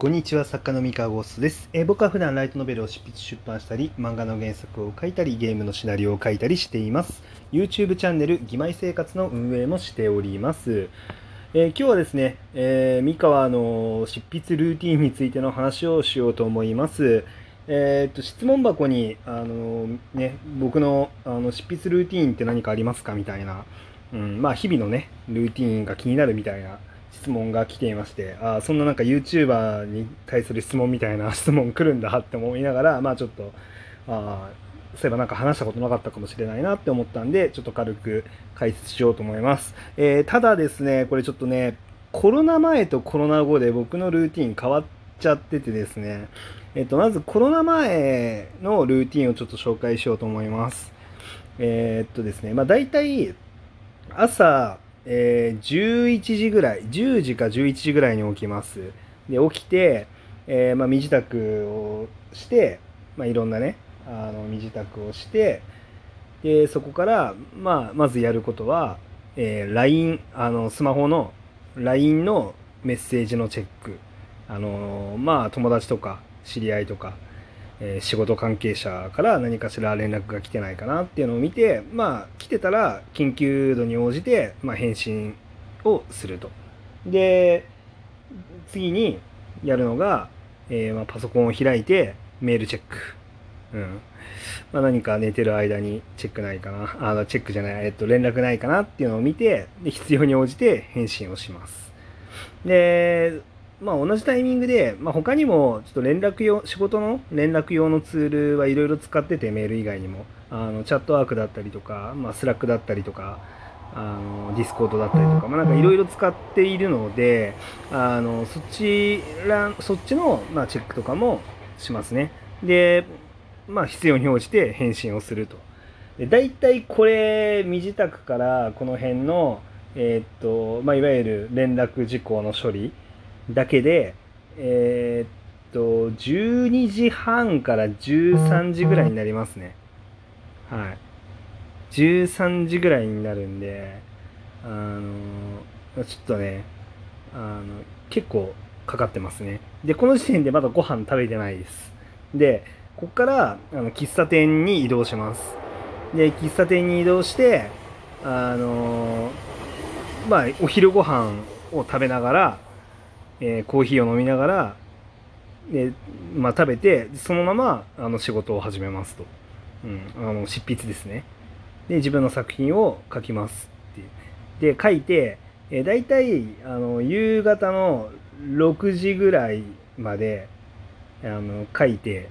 こんにちは作家の三河ゴーストです、えー僕は普段ライトノベルを執筆出版したり漫画の原作を書いたりゲームのシナリオを書いたりしています。YouTube チャンネル「義妹生活」の運営もしております、えー今日はですね、えー三河の執筆ルーティンについての話をしようと思います。えーっと質問箱にあのね僕のあの執筆ルーティンって何かありますか？みたいな、うん、まあ日々のねルーティンが気になるみたいな。質問が来ていましてあーそんななんか YouTuber に対する質問みたいな 質問来るんだって思いながらまあちょっとあそういえばなんか話したことなかったかもしれないなって思ったんでちょっと軽く解説しようと思います、えーただですねこれちょっとねコロナ前とコロナ後で僕のルーティン変わっちゃっててですねえっとまずコロナ前のルーティンをちょっと紹介しようと思います。えーっとですねまあ大体朝、えー11時ぐらい10時か11時ぐらいに起きます。で起きて、えーまあ、身支度をして、まあ、いろんなねあの身支度をしてでそこから、まあ、まずやることは、えー LINE あのスマホの LINE のメッセージのチェック。あのまあ友達とか知り合いとかえ仕事関係者から何かしら連絡が来てないかなっていうのを見てまあ来てたら緊急度に応じて、ま、返信をすると。で次にやるのが、えーま、パソコンを開いてメールチェック。うん。まあ、何か寝てる間にチェックないかな。あのチェックじゃない、えっと、連絡ないかなっていうのを見てで必要に応じて返信をします。でまあ、同じタイミングで、まあ、他にもちょっと連絡用仕事の連絡用のツールはいろいろ使っててメール以外にも。あのチャットワークだったりとか、まあ、 Slack だったりとかあのディスコードだったりとか、まあ、なんかいろいろ使っているのであのそちらそっちの、まあ、チェックとかもしますね。で、まあ、必要に応じて返信をすると。で大体これ身支度からこの辺のえーっとまあ、いわゆる連絡事項の処理だけで、えーっと、12時半から13時ぐらいになりますね。はい。13時ぐらいになるんで、あの、ちょっとね、あの、結構かかってますね。で、この時点でまだご飯食べてないです。で、ここから、あの、喫茶店に移動します。で、喫茶店に移動して、あの、まあ、お昼ご飯を食べながら、えーコーヒーを飲みながらで、まあ、食べてそのままあの仕事を始めますと、うん、あの執筆ですね。で自分の作品を書きますってで書いて、えー、大体あの夕方の6時ぐらいまであの書いて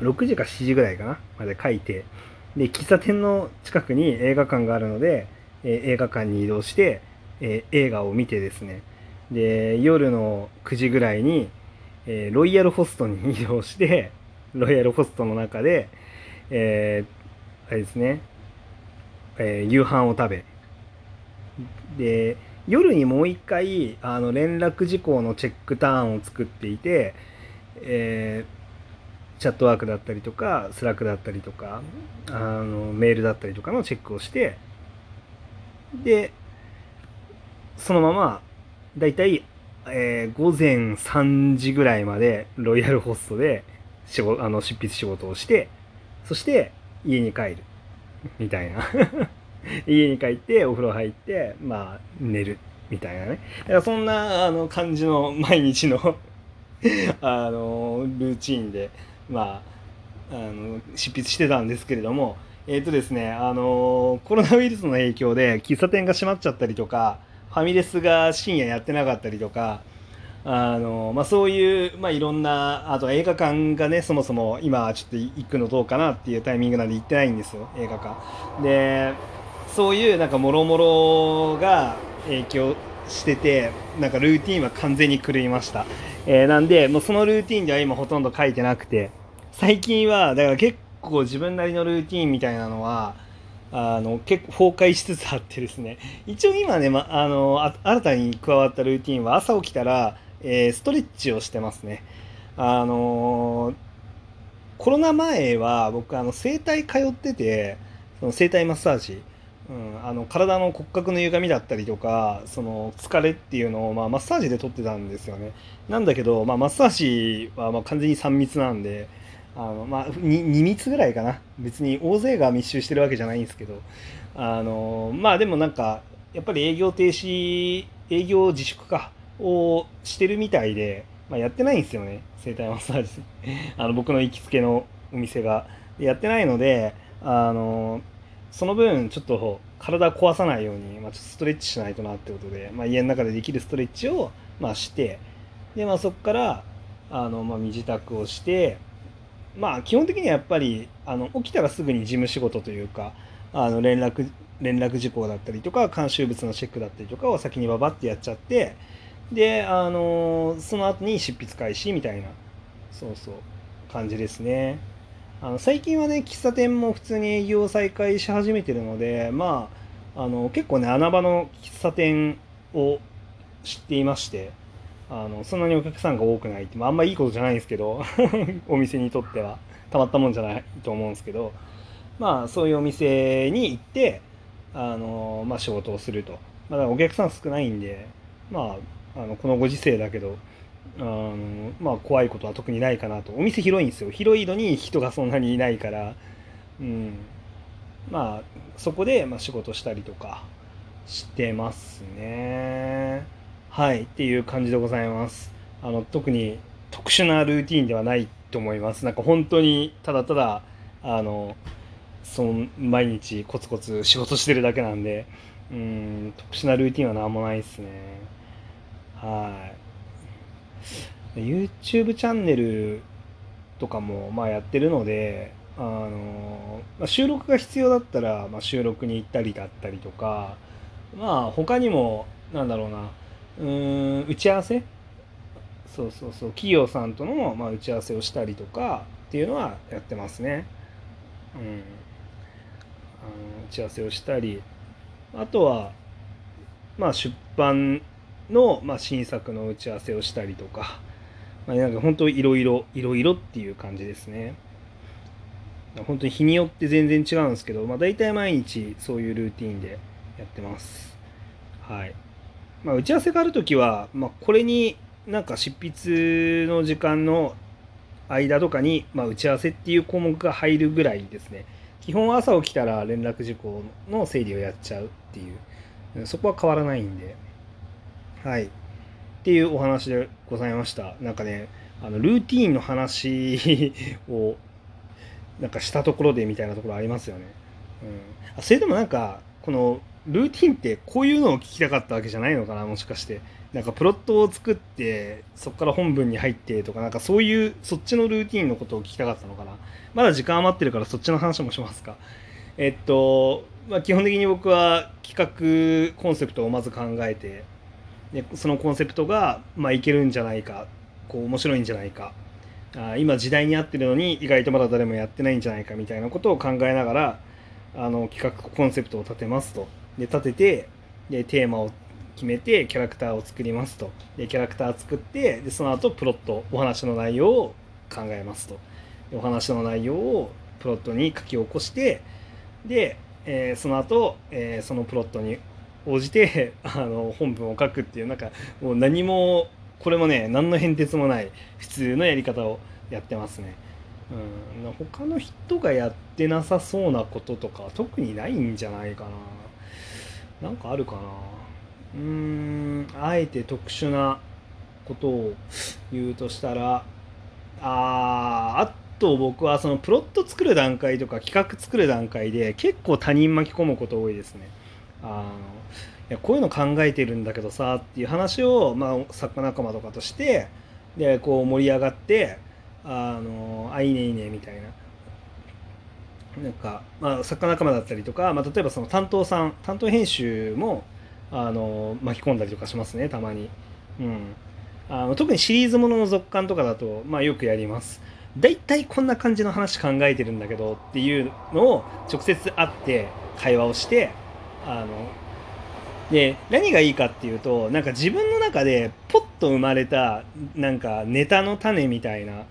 6時か7時ぐらいかなまで書いてで喫茶店の近くに映画館があるので、えー映画館に移動して、えー映画を見てですねで夜の9時ぐらいに、えーロイヤルホストに 移動してロイヤルホストの中で、えーあれですね、えー夕飯を食べ。で夜にもう一回あの連絡事項のチェックターンを作っていて、えチャットワークだったりとかスラックだったりとかあのメールだったりとかのチェックをしてでそのままだいたい、えー午前3時ぐらいまでロイヤルホストで仕事あの執筆仕事をしてそして家に帰る。みたいな。家に帰ってお風呂入ってまあ寝る。みたいなね。だからそんなあの感じの毎日の あのルーチンでまああの執筆してたんですけれどもえっ、とですねあのコロナウイルスの影響で喫茶店が閉まっちゃったりとかファミレスが深夜やってなかったりとかあのまあ、そういう、まあ、いろんなあと映画館がねそもそも今ちょっと行くのどうかなっていうタイミングなんで行ってないんですよ映画館。でそういうなんかもろもろが影響しててなんかルーティンは完全に狂いました、えーなんでもうそのルーティンでは今ほとんど書いてなくて最近はだから結構自分なりのルーティンみたいなのはあの結構崩壊しつつあってですね。一応今ね、ま、あの新たに加わったルーティンは朝起きたら、えーストレッチをしてますね。あのコロナ前は僕あの整体通っててその整体マッサージ。うん、あの体の骨格の歪みだったりとかその疲れっていうのを、まあ、マッサージで取ってたんですよね。なんだけど、まあ、マッサージはま完全に3密なんであの、まあ、2, 密ぐらいかな。別に大勢が密集してるわけじゃないんですけど。あのまあでもなんかやっぱり営業停止営業自粛かをしてるみたいで、まあ、やってないんですよね。整体マッサージ。あの僕の行きつけのお店が。やってないのであのその分ちょっと体壊さないように、まあ、ちょっとストレッチしないとなってことで、まあ、家の中でできるストレッチを、まあ、してで、まあ、そこからあの、まあ、身支度をしてまあ基本的にはやっぱりあの起きたらすぐに事務仕事というかあの連絡連絡事項だったりとか監修物のチェックだったりとかを先にババってやっちゃってであのその後に執筆開始みたいなそうそう感じですね。あの最近はね喫茶店も普通に営業を再開し始めてるのでまああの結構ね穴場の喫茶店を知っていましてあのそんなにお客さんが多くないって、まあ、んまいいことじゃないんですけど お店にとっては。たまったもんじゃないと思うんですけど。まあそういうお店に行ってあの、まあ、仕事をすると、まあ、お客さん少ないんでまああのこのご時世だけどあのまあ怖いことは特にないかなと。お店広いんですよ。広いのに人がそんなにいないから。うん。まあそこでま仕事したりとかしてますね。はいっていう感じでございます。あの特に特殊なルーティンではないと思います。なんか本当にただただあのその毎日コツコツ仕事してるだけなんでうん特殊なルーティンは何もないですね。はい。YouTube チャンネルとかもまあやってるのであの、まあ、収録が必要だったら、まあ、収録に行ったりだったりとかまあ他にもなんだろうなうん打ち合わせ？そうそうそう。企業さんとの、まあ、打ち合わせをしたりとかっていうのはやってますね。うん、あの打ち合わせをしたり。あとはまあ出版の、まあ、新作の打ち合わせをしたりとか、まあ、なんか本当いろいろいろいろっていう感じですね。本当に日によって全然違うんですけど、まあ、大体毎日そういうルーティンでやってます。はい、まあ、打ち合わせがある時は、まあ、これになんか執筆の時間の間とかに、まあ、打ち合わせっていう項目が入るぐらいですね。基本朝起きたら連絡事項の整理をやっちゃうっていう。そこは変わらないんで。はい。っていうお話でございました。なんかねあのルーティーンの話をなんかしたところでみたいなところありますよね、うん、あそれでもなんかこのルーティンってこういうのを聞きたかったわけじゃないのかなもしかして。なんかプロットを作ってそこから本文に入ってとかなんかそういうそっちのルーティンのことを聞きたかったのかな。まだ時間余ってるからそっちの話もしますか。えっと、まあ、基本的に僕は企画コンセプトをまず考えてでそのコンセプトが、まあ、いけるんじゃないかこう面白いんじゃないか。あ今時代に合ってるのに意外とまだ誰もやってないんじゃないかみたいなことを考えながらあの企画コンセプトを立てますと。で立ててでテーマを決めてキャラクターを作りますとでキャラクター作ってでその後プロットお話の内容を考えますとお話の内容をプロットに書き起こしてで、えー、その後、えー、そのプロットに応じて あの本文を書くっていうなんかもう何もこれもね何の変哲もない普通のやり方をやってますね。うん、他の人がやってなさそうなこととか特にないんじゃないかな。なんかあるかな。うーんあえて特殊なことを言うとしたらああと僕はそのプロット作る段階とか企画作る段階で結構他人巻き込むこと多いですね。あのいやこういうの考えてるんだけどさっていう話を、まあ、作家仲間とかとしてでこう盛り上がってあのあいいねいいねみたいな。なんか、まあ、作家仲間だったりとか、まあ、例えばその担当さん担当編集もあの巻き込んだりとかしますねたまに、うん、あの特にシリーズものの続刊とかだと、まあ、よくやります。大体こんな感じの話考えてるんだけどっていうのを直接会って会話をしてあので何がいいかっていうとなんか自分の中でポッと生まれたなんかネタの種みたいな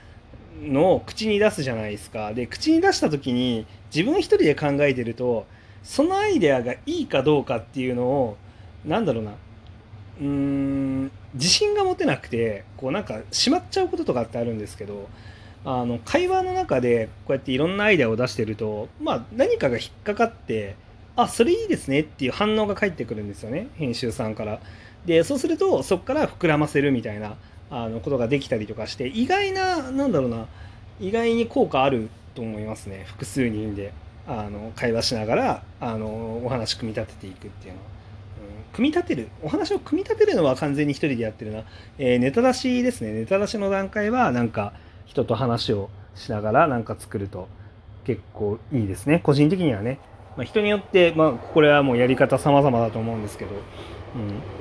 のを口に出すじゃないですかで口に出した時に自分一人で考えてるとそのアイデアがいいかどうかっていうのをなんだろうなうーん自信が持てなくてこうなんかしまっちゃうこととかってあるんですけどあの会話の中でこうやっていろんなアイデアを出してると、まあ、何かが引っかかってあそれいいですねっていう反応が返ってくるんですよね編集さんから。でそうするとそこから膨らませるみたいなあのことができたりとかして意外ななんだろうな意外に効果あると思いますね複数人で。あの会話しながらあのお話組み立てていくっていうのは。組み立てるお話を組み立てるのは完全に一人でやってるな、えー、ネタ出しですね。ネタ出しの段階はなんか人と話をしながらなんか作ると結構いいですね。個人的にはね、まあ、人によって、まあ、これはもうやり方様々だと思うんですけど、うん、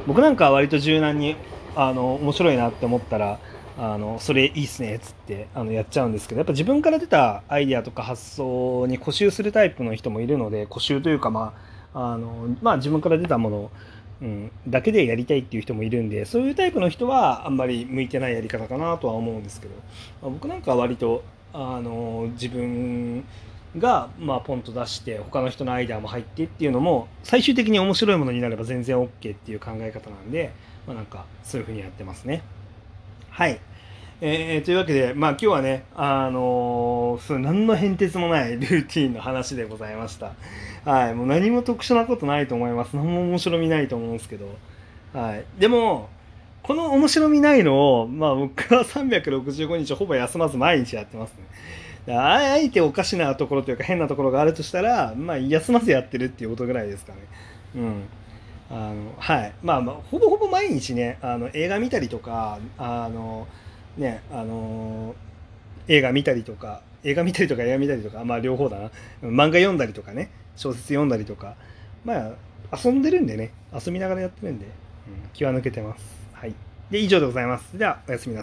僕なんかは割と柔軟にあの面白いなって思ったらあのそれいいっすねっつってあのやっちゃうんですけどやっぱ自分から出たアイデアとか発想に固執するタイプの人もいるので固執というかまああのまあ自分から出たものうん、だけでやりたいっていう人もいるんでそういうタイプの人はあんまり向いてないやり方かなとは思うんですけど、まあ、僕なんかは割とあの自分が、まあ、ポンと出して他の人のアイデアも入ってっていうのも最終的に面白いものになれば全然 OK っていう考え方なんで、まあ、なんかそういうふうにやってますね。はいえー、というわけで、まあ、今日はね、あのー、何の変哲もない ルーティンの話でございました。はい、もう何も特殊なことないと思います。何も面白みないと思うんですけど。はい。でも、この面白みないのを、まあ僕は365日ほぼ休まず毎日やってますね。あえておかしなところというか変なところがあるとしたら、まあ休まずやってるっていうことぐらいですかね。うん。あの、はい。まあまあ、ほぼほぼ毎日ね、あの、映画見たりとか、あの、ねあの、映画見たりとか映画見たりとか映画見たりとかまあ両方だな漫画読んだりとかね小説読んだりとかまあ遊んでるんでね遊びながらやってるんで、うん、気は抜けてますはいで以上でございますではおやすみなさい